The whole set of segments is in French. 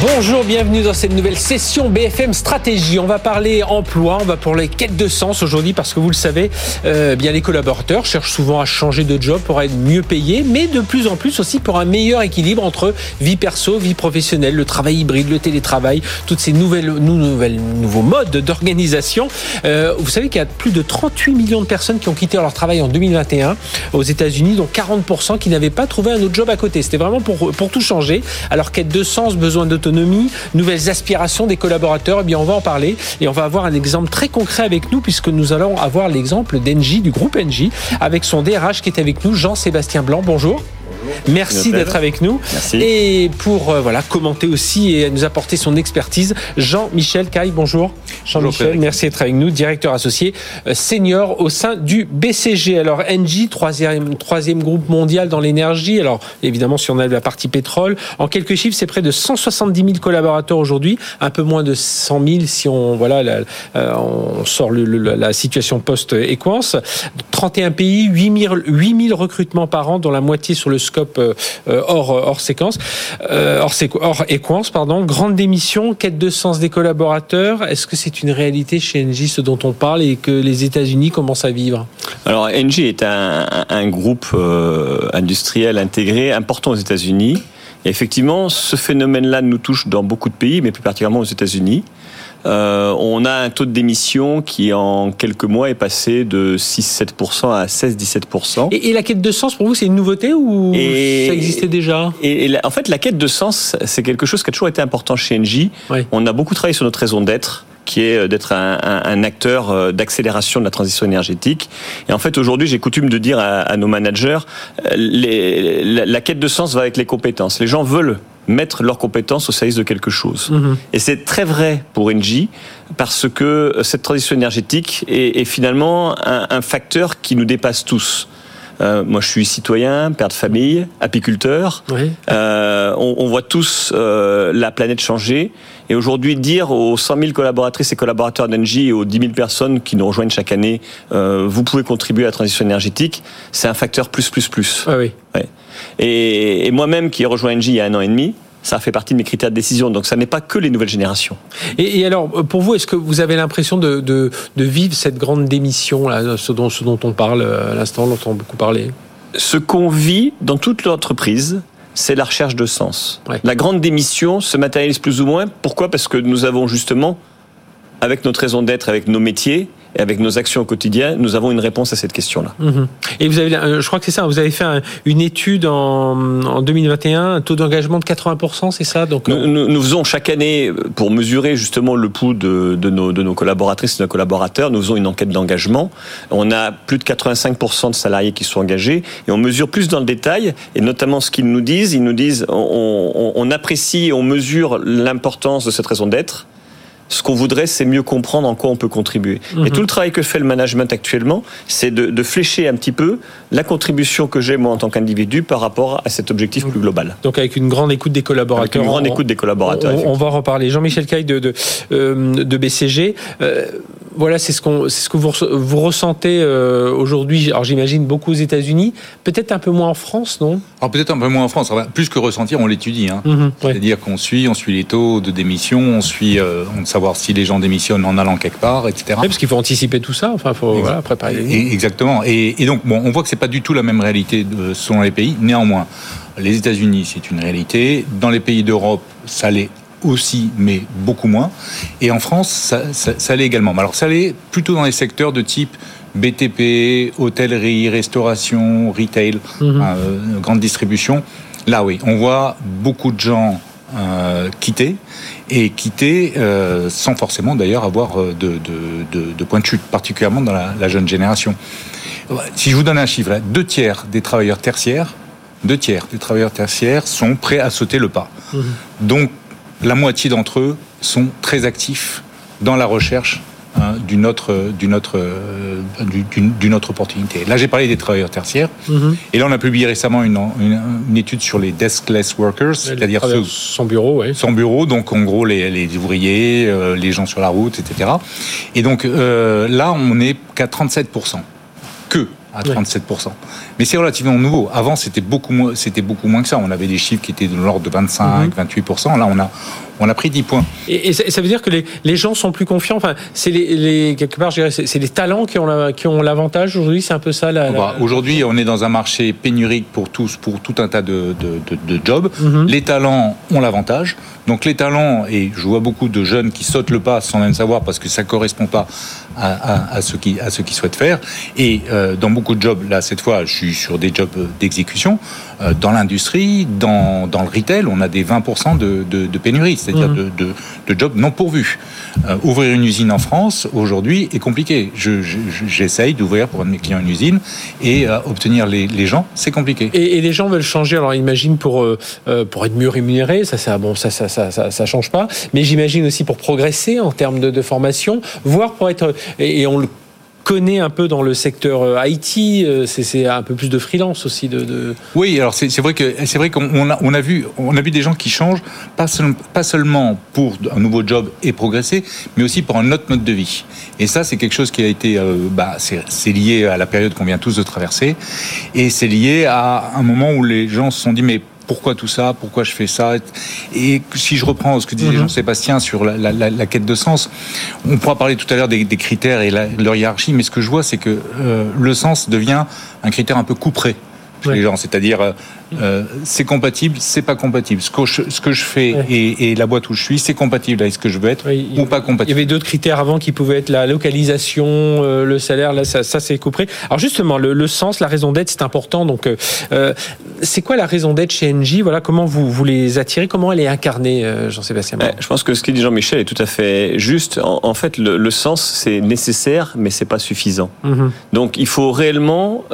Bonjour, bienvenue dans cette nouvelle session BFM Stratégie. On va parler emploi, on va parler quête de sens aujourd'hui parce que vous le savez, euh, bien les collaborateurs cherchent souvent à changer de job pour être mieux payés, mais de plus en plus aussi pour un meilleur équilibre entre vie perso, vie professionnelle, le travail hybride, le télétravail, toutes ces nouvelles, nouvelles nouveaux modes d'organisation. Euh, vous savez qu'il y a plus de 38 millions de personnes qui ont quitté leur travail en 2021 aux États-Unis, dont 40% qui n'avaient pas trouvé un autre job à côté. C'était vraiment pour pour tout changer. Alors quête de sens, besoin d'autonomie nouvelles aspirations des collaborateurs. Eh bien, on va en parler et on va avoir un exemple très concret avec nous puisque nous allons avoir l'exemple d'Engie, du groupe Engie, avec son DRH qui est avec nous, Jean-Sébastien Blanc. Bonjour. Merci d'être avec nous. Et pour euh, voilà commenter aussi et nous apporter son expertise, Jean-Michel Caille, bonjour. Jean-Michel, merci d'être avec nous, directeur associé euh, senior au sein du BCG. Alors Engie, troisième, troisième groupe mondial dans l'énergie. Alors évidemment, si on a la partie pétrole, en quelques chiffres, c'est près de 170 000 collaborateurs aujourd'hui, un peu moins de 100 000 si on voilà euh, on sort le, la situation post-Equance. 31 pays, 8 000, 8 000 recrutements par an, dont la moitié sur le scope euh, hors, hors séquence, hors, hors Equance, pardon. Grande démission, quête de sens des collaborateurs. Est-ce que c'est une réalité chez Engie, ce dont on parle, et que les États-Unis commencent à vivre? Alors, Engie est un, groupe euh, industriel intégré important aux États-Unis. Et effectivement, ce phénomène-là nous touche dans beaucoup de pays, mais plus particulièrement aux États-Unis. Euh, on a un taux de démission qui, en quelques mois, est passé de 6-7% à 16-17%. Et, la quête de sens, pour vous, c'est une nouveauté ou ça existait déjà et, en fait, la quête de sens, c'est quelque chose qui a toujours été important chez Engie. On a beaucoup travaillé sur notre raison d'être qui est euh, d'être un, acteur euh, d'accélération de la transition énergétique. Et en fait, aujourd'hui, j'ai coutume de dire à, nos managers, la, la, quête de sens va avec les compétences. Les gens veulent mettre leurs compétences au service de quelque chose. Mhm. Et c'est très vrai pour Engie parce que cette transition énergétique est, finalement un, facteur qui nous dépasse tous. Euh, moi, je suis citoyen, père de famille, apiculteur. Euh, on, on, voit tous euh, la planète changer. Et aujourd'hui, dire aux 100 000 collaboratrices et collaborateurs d'Engie et aux 10 000 personnes qui nous rejoignent chaque année, euh, vous pouvez contribuer à la transition énergétique, c'est un facteur plus, plus, plus. Ah oui. Ouais. Et, et moi-même, qui ai rejoint Engie il y a un an et demi, ça fait partie de mes critères de décision. Donc ça n'est pas que les nouvelles générations. Et, alors, pour vous, est-ce que vous avez l'impression de, de, de, vivre cette grande démission, là, ce, dont, ce dont on parle à l'instant, dont on a beaucoup parlé? Ce qu'on vit dans toute l'entreprise, c'est la recherche de sens. La grande démission se matérialise plus ou moins. Pourquoi? Parce que nous avons justement, avec notre raison d'être, avec nos métiers, et avec nos actions au quotidien, nous avons une réponse à cette question-là. Mhm. Et vous avez, je crois que c'est ça, vous avez fait une étude en, en 2021, un taux d'engagement de 80%, c'est ça Donc nous, nous, faisons chaque année, pour mesurer justement le pouls de, de, nos, de nos collaboratrices et de nos collaborateurs, nous faisons une enquête d'engagement. On a plus de 85% de salariés qui sont engagés et on mesure plus dans le détail et notamment ce qu'ils nous disent. Ils nous disent on, on, on apprécie, on mesure l'importance de cette raison d'être ce qu'on voudrait, c'est mieux comprendre en quoi on peut contribuer. Et mhm. tout le travail que fait le management actuellement, c'est de, de, flécher un petit peu la contribution que j'ai moi en tant qu'individu par rapport à cet objectif plus global. Donc avec une grande écoute des collaborateurs. une grande écoute des collaborateurs. On, va en reparler. Jean-Michel Caille de, de, euh, de BCG. Euh, voilà, c'est ce, qu'on, c'est ce que vous, vous ressentez euh, aujourd'hui. Alors j'imagine beaucoup aux États-Unis, peut-être un peu moins en France, non? Alors peut-être un peu moins en France. plus que ressentir, on l'étudie. Hein. Mhm, C'est-à-dire qu'on suit, on suit les taux de démission, on suit, euh, on savoir si les gens démissionnent en allant quelque part, etc. Oui, parce qu'il faut anticiper tout ça. Enfin, il faut voilà, préparer. Et, exactement. Et, et, donc, bon, on voit que c'est pas du tout la même réalité de, selon les pays. Néanmoins, les États-Unis, c'est une réalité. Dans les pays d'Europe, ça l'est aussi, mais beaucoup moins. Et en France, ça, ça, l'est également. Alors ça l'est plutôt dans les secteurs de type BTP, hôtellerie, restauration, retail, mhm. euh, grande distribution. Là, oui, on voit beaucoup de gens euh, quitter et quitter euh, sans forcément d'ailleurs avoir de, de, de, de, point de chute, particulièrement dans la, la, jeune génération. Si je vous donne un chiffre, deux tiers des travailleurs tertiaires, deux tiers des travailleurs tertiaires sont prêts à sauter le pas. Mhm. Donc la moitié d'entre eux sont très actifs dans la recherche hein, d'une autre, d'une autre, euh, d'une autre opportunité. Là, j'ai parlé des travailleurs tertiaires, mhm. et là, on a publié récemment une, une, étude sur les deskless workers, c'est-à-dire ceux sans bureau, oui. sans bureau, donc en gros les, les ouvriers, euh, les gens sur la route, etc. Et donc euh, là, on n'est qu'à 37% que à 37%. Mais c'est relativement nouveau. Avant, c'était beaucoup moins, c'était beaucoup moins que ça. On avait des chiffres qui étaient de l'ordre de 25, 28%. Mhm. Là, on a, on a pris 10 points. Et, ça veut dire que les, les, gens sont plus confiants. Enfin, c'est les, les, quelque part, c'est les talents qui ont qui ont l'avantage aujourd'hui. C'est un peu ça. La, bah, Aujourd'hui, on est dans un marché pénurique pour tous, pour tout un tas de, de, de, jobs. Mhm. Les talents ont l'avantage. Donc les talents, et je vois beaucoup de jeunes qui sautent le pas sans même savoir parce que ça correspond pas à, à, ce qui à ce qu'ils souhaitent faire. Et euh, dans beaucoup de jobs, là cette fois, je suis sur des jobs d'exécution. Euh, dans l'industrie, dans, dans le retail, on a des 20% de, de, de, pénurie, c'est-à-dire mmh. de, de, jobs non pourvus. Euh, ouvrir une usine en France aujourd'hui est compliqué. J'essaye d'ouvrir pour un de mes clients une usine et obtenir les, les gens, c'est compliqué. Et, et, les gens veulent changer. Alors imagine pour pour être mieux rémunérés, ça, ça bon ça ça, ça ça ça change pas. Mais j'imagine aussi pour progresser en termes de, de formation, voire pour être et, on le connaît un peu dans le secteur euh, IT, euh, c'est un peu plus de freelance aussi. De, Oui, alors c'est vrai que c'est vrai qu'on a, on a vu on a vu des gens qui changent pas, pas seulement pour un nouveau job et progresser, mais aussi pour un autre mode de vie. Et ça, c'est quelque chose qui a été, euh, bah, c'est lié à la période qu'on vient tous de traverser, et c'est lié à un moment où les gens se sont dit mais pourquoi tout ça, pourquoi je fais ça. Et si je reprends ce que disait mhm. Jean-Sébastien sur la, quête de sens, on pourra parler tout à l'heure des, critères et leur hiérarchie, mais ce que je vois, c'est que euh, le sens devient un critère un peu couperé les gens. C'est-à-dire, euh, euh, c'est compatible, c'est pas compatible. Ce que je, ce que je fais et, la boîte où je suis, c'est compatible avec ce que je veux être ou pas compatible. Il y avait d'autres critères avant qui pouvaient être la localisation, euh, le salaire. Là, ça, ça c'est coupé. Alors justement, le, sens, la raison d'être, c'est important. Donc, c'est quoi la raison d'être chez NJ Voilà, comment vous, vous les attirez? Comment elle est incarnée, Jean-Sébastien Je pense que ce qu'il dit Jean-Michel est tout à fait juste. En, fait, le, sens, c'est nécessaire, mais c'est pas suffisant. Mhm. Donc, il faut réellement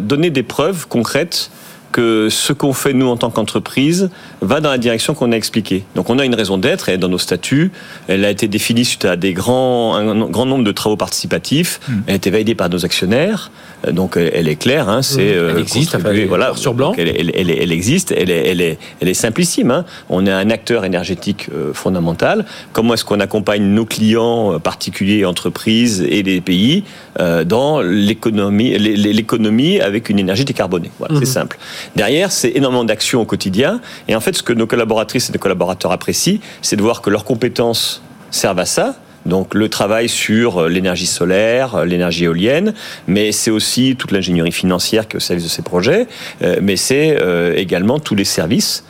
donner des preuves concrète que ce qu'on fait nous en tant qu'entreprise va dans la direction qu'on a expliquée. Donc on a une raison d'être, elle est dans nos statuts, elle a été définie suite à des grands, un grand nombre de travaux participatifs, hmm. elle a été validée par nos actionnaire, euh, donc elle est claire, hein, c'est elle euh, existe, voilà, sur blanc. Elle, elle, elle, existe, elle est, elle est, elle est simplissime. Hein. On est un acteur énergétique euh, fondamental. Comment est-ce qu'on accompagne nos clients particuliers, entreprises et les pays dans l'économie, l'économie avec une énergie décarbonée? Voilà, c'est hmm. simple. Derrière, c'est énormément d'actions au quotidien. Et en fait, ce que nos collaboratrices et nos collaborateurs apprécient, c'est de voir que leurs compétences servent à ça, donc le travail sur euh, l'énergie solaire, euh, l'énergie éolienne, mais c'est aussi toute l'ingénierie financière qui est au service de ces projets, euh, mais c'est également tous les services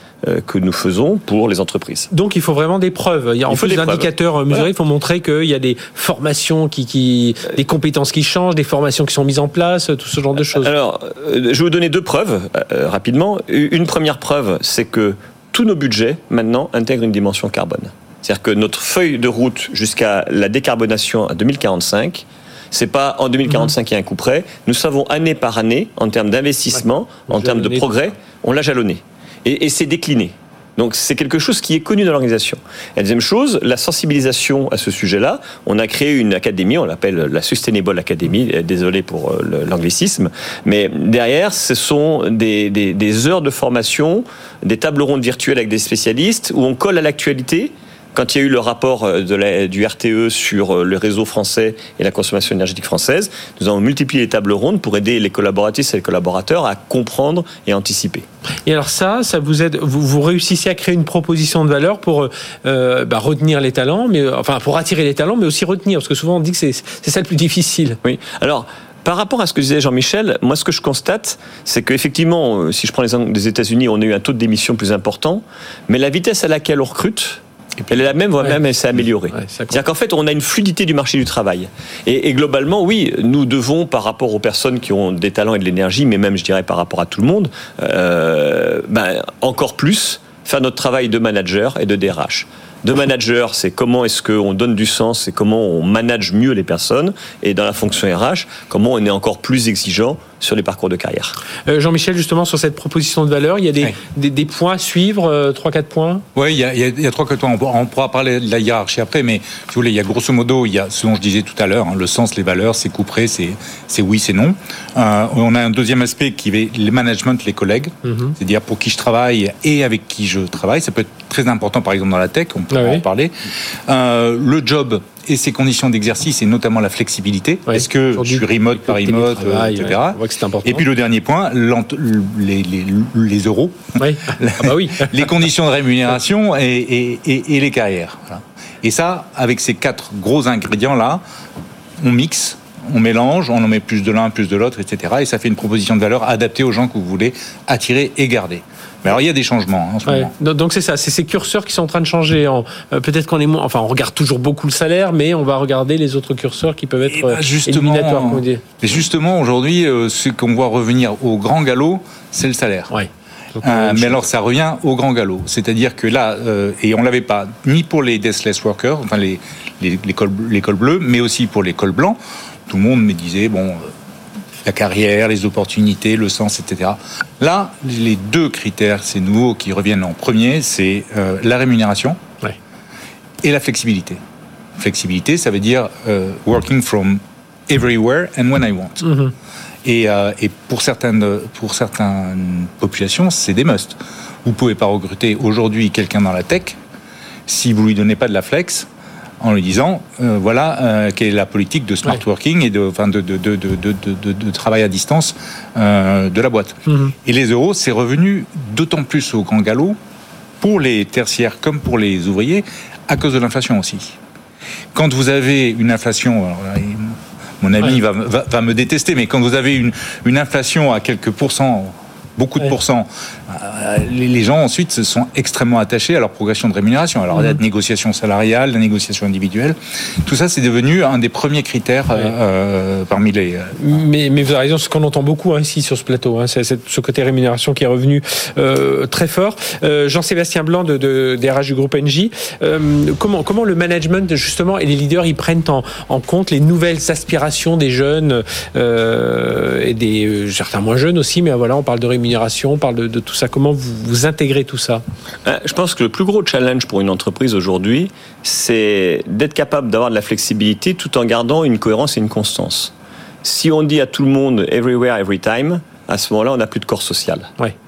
que nous faisons pour les entreprises. Donc il faut vraiment des preuves. Il y a en fait des, indicateurs mesurés. Il faut montrer qu'il y a des formations qui, qui, des compétences qui changent, des formations qui sont mises en place, tout ce genre de choses. Alors, euh, je vais vous donner deux preuves euh, rapidement. Une première preuve, c'est que tous nos budgets maintenant intègrent une dimension carbone. C'est-à-dire que notre feuille de route jusqu'à la décarbonation à 2045 c'est pas en 2045 qu'il y a un coup près. Nous savons année par année, en termes d'investissement, en termes de progrès, on l'a jalonné et, c'est décliné. Donc c'est quelque chose qui est connu dans l'organisation. la deuxième chose, la sensibilisation à ce sujet-là. On a créé une académie, on l'appelle la Sustainable Academy, désolé pour euh, l'anglicisme, mais derrière, ce sont des, des, heures de formation, des tables rondes virtuelles avec des spécialistes, où on colle à l'actualité quand il y a eu le rapport euh, du RTE sur euh, le réseau français et la consommation énergétique française, nous avons multiplié les tables rondes pour aider les collaboratrices et les collaborateurs à comprendre et anticiper. Et alors ça, ça vous aide, vous, vous réussissez à créer une proposition de valeur pour euh, bah, retenir les talents, mais enfin pour attirer les talents, mais aussi retenir, parce que souvent on dit que c'est ça le plus difficile. Oui. Alors. Par rapport à ce que disait Jean-Michel, moi ce que je constate, c'est qu'effectivement, si je prends l'exemple des États-Unis, on a eu un taux de démission plus important, mais la vitesse à laquelle on recrute, elle est la même, voire même, elle s'est améliorée. C'est-à-dire qu'en fait, on a une fluidité du marché du travail. Et, globalement, oui, nous devons, par rapport aux personnes qui ont des talents et de l'énergie, mais même, je dirais, par rapport à tout le monde, euh, ben, encore plus faire notre travail de manager et de DRH de manager, c'est comment est-ce qu'on donne du sens et comment on manage mieux les personnes. Et dans la fonction RH, comment on est encore plus exigeant sur les parcours de carrière. Euh, Jean-Michel, justement, sur cette proposition de valeur, il y a des, des, points à suivre, euh, 3-4 points? Oui, il y a, il y a 3-4 points. On pourra parler de la hiérarchie après, mais si vous voulez, il y a grosso modo, il y a ce dont je disais tout à l'heure, hein, le sens, les valeurs, c'est couperé, c'est oui, c'est non. Euh, on a un deuxième aspect qui est le management, les collègues, mhm. c'est-à-dire pour qui je travaille et avec qui je travaille. Ça peut être très important, par exemple, dans la tech, on peut ah en parler. Euh, le job et ses conditions d'exercice et notamment la flexibilité. Est-ce que je suis remote par remote, etc. Et puis le dernier point, les, les, les euros, ah bah oui. les conditions de rémunération et, et, et les carrières. Et ça, avec ces quatre gros ingrédients là, on mixe on mélange, on en met plus de l'un, plus de l'autre, etc. Et ça fait une proposition de valeur adaptée aux gens que vous voulez attirer et garder. Mais alors il y a des changements hein, en ce moment. Donc c'est ça, c'est ces curseurs qui sont en train de changer. Euh, peut-être qu'on est moins, enfin on regarde toujours beaucoup le salaire, mais on va regarder les autres curseurs qui peuvent être eh ben, justement, éliminatoires. Et justement aujourd'hui, euh, ce qu'on voit revenir au grand galop, c'est le salaire. Euh, mais alors ça revient au grand galop, c'est-à-dire que là, et on l'avait pas ni pour les deathless workers, enfin les les, les, cols, les cols bleus, mais aussi pour les cols blancs tout le monde me disait, bon, la carrière, les opportunités, le sens, etc. Là, les deux critères, c'est nouveau, qui reviennent en premier, c'est euh, la rémunération et la flexibilité. Flexibilité, ça veut dire euh, working from everywhere and when I want. Mm-hmm. Et, et, pour, certaines, pour certaines populations, c'est des must. Vous pouvez pas recruter aujourd'hui quelqu'un dans la tech si vous lui donnez pas de la flex en lui disant euh, voilà euh, quelle est la politique de smart working et de, enfin de, de, de, de, travail à distance euh, de la boîte. Mhm. Et les euros, c'est revenu d'autant plus au grand galop pour les tertiaires comme pour les ouvriers à cause de l'inflation aussi. Quand vous avez une inflation, mon ami va, va, me détester, mais quand vous avez une, une inflation à quelques pourcents beaucoup de pourcents. Euh, les gens ensuite se sont extrêmement attachés à leur progression de rémunération. Alors la mhm. négociation salariale, la négociation individuelle, tout ça c'est devenu un des premiers critères euh, euh, parmi les. Mais, mais, vous avez raison, ce qu'on entend beaucoup hein, ici sur ce plateau, hein, c'est ce côté rémunération qui est revenu très fort. Jean-Sébastien Blanc de, de, des RH du groupe NJ, comment, comment le management justement et les leaders ils prennent en, en compte les nouvelles aspirations des jeunes et des certains moins jeunes aussi, mais voilà on parle de rémunération on parle de, tout ça. Comment vous, vous intégrez tout ça euh, Je pense que le plus gros challenge pour une entreprise aujourd'hui, c'est d'être capable d'avoir de la flexibilité tout en gardant une cohérence et une constance. Si on dit à tout le monde everywhere, every time, à ce moment-là, on n'a plus de corps social.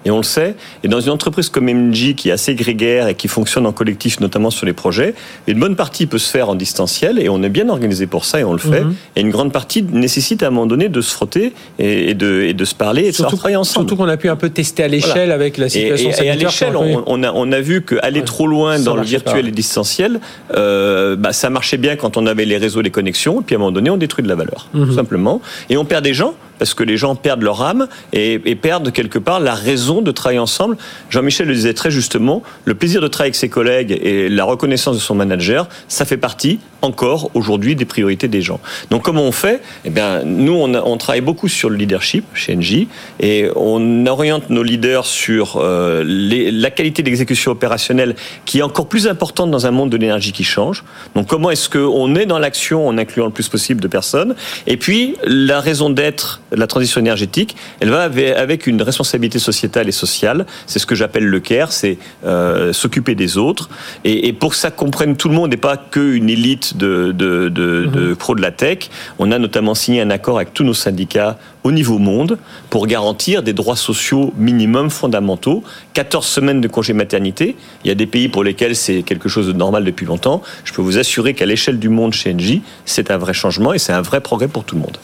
Et on le sait. Et dans une entreprise comme MJ, qui est assez grégaire et qui fonctionne en collectif, notamment sur les projets, une bonne partie peut se faire en distanciel et on est bien organisé pour ça et on le fait. Mhm. Et une grande partie nécessite à un moment donné de se frotter et, de, et de, se parler et de surtout, se travailler ensemble. Surtout qu'on a pu un peu tester à l'échelle avec la situation et, Et à l'échelle, on, a, on a vu qu'aller trop loin dans le virtuel et distanciel, euh, bah, ça marchait bien quand on avait les réseaux, les connexions. Et puis à un moment donné, on détruit de la valeur, tout mhm. simplement. Et on perd des gens parce que les gens perdent leur âme et, perdent quelque part la raison de travailler ensemble. Jean-Michel le disait très justement, le plaisir de travailler avec ses collègues et la reconnaissance de son manager, ça fait partie encore aujourd'hui des priorités des gens. Donc comment on fait? Eh bien, nous, on, on, travaille beaucoup sur le leadership chez NJ et on oriente nos leaders sur euh, les, la qualité d'exécution opérationnelle qui est encore plus importante dans un monde de l'énergie qui change. Donc comment est-ce qu'on est dans l'action en incluant le plus possible de personnes? Et puis, la raison d'être la transition énergétique, elle va avec une responsabilité sociétale et sociale. C'est ce que j'appelle le CARE, c'est euh, s'occuper des autres. Et, et, pour que ça comprenne tout le monde et pas qu'une élite de, de, de, de mhm. pros de la tech, on a notamment signé un accord avec tous nos syndicats au niveau monde pour garantir des droits sociaux minimums fondamentaux. 14 semaines de congé maternité. Il y a des pays pour lesquels c'est quelque chose de normal depuis longtemps. Je peux vous assurer qu'à l'échelle du monde chez NJ, c'est un vrai changement et c'est un vrai progrès pour tout le monde.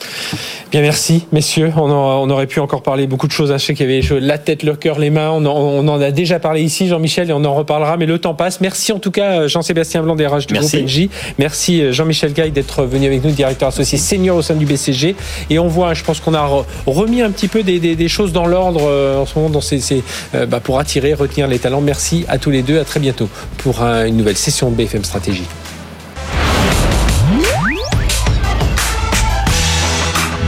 Bien, merci, messieurs. On, on aurait pu encore parler beaucoup de choses. Hein. Je sais qu'il y avait la tête, le cœur, les mains. On en, a déjà parlé ici, Jean-Michel, et on en reparlera, mais le temps passe. Merci en tout cas, Jean-Sébastien Blanc des du merci. groupe NJ. Merci, Jean-Michel Gaille, d'être venu avec nous, directeur associé senior au sein du BCG. Et on voit, je pense qu'on a remis un petit peu des, choses dans l'ordre euh, en ce moment dans ces, euh, bah, pour attirer, retenir les talents. Merci à tous les deux. À très bientôt pour une nouvelle session de BFM Stratégie.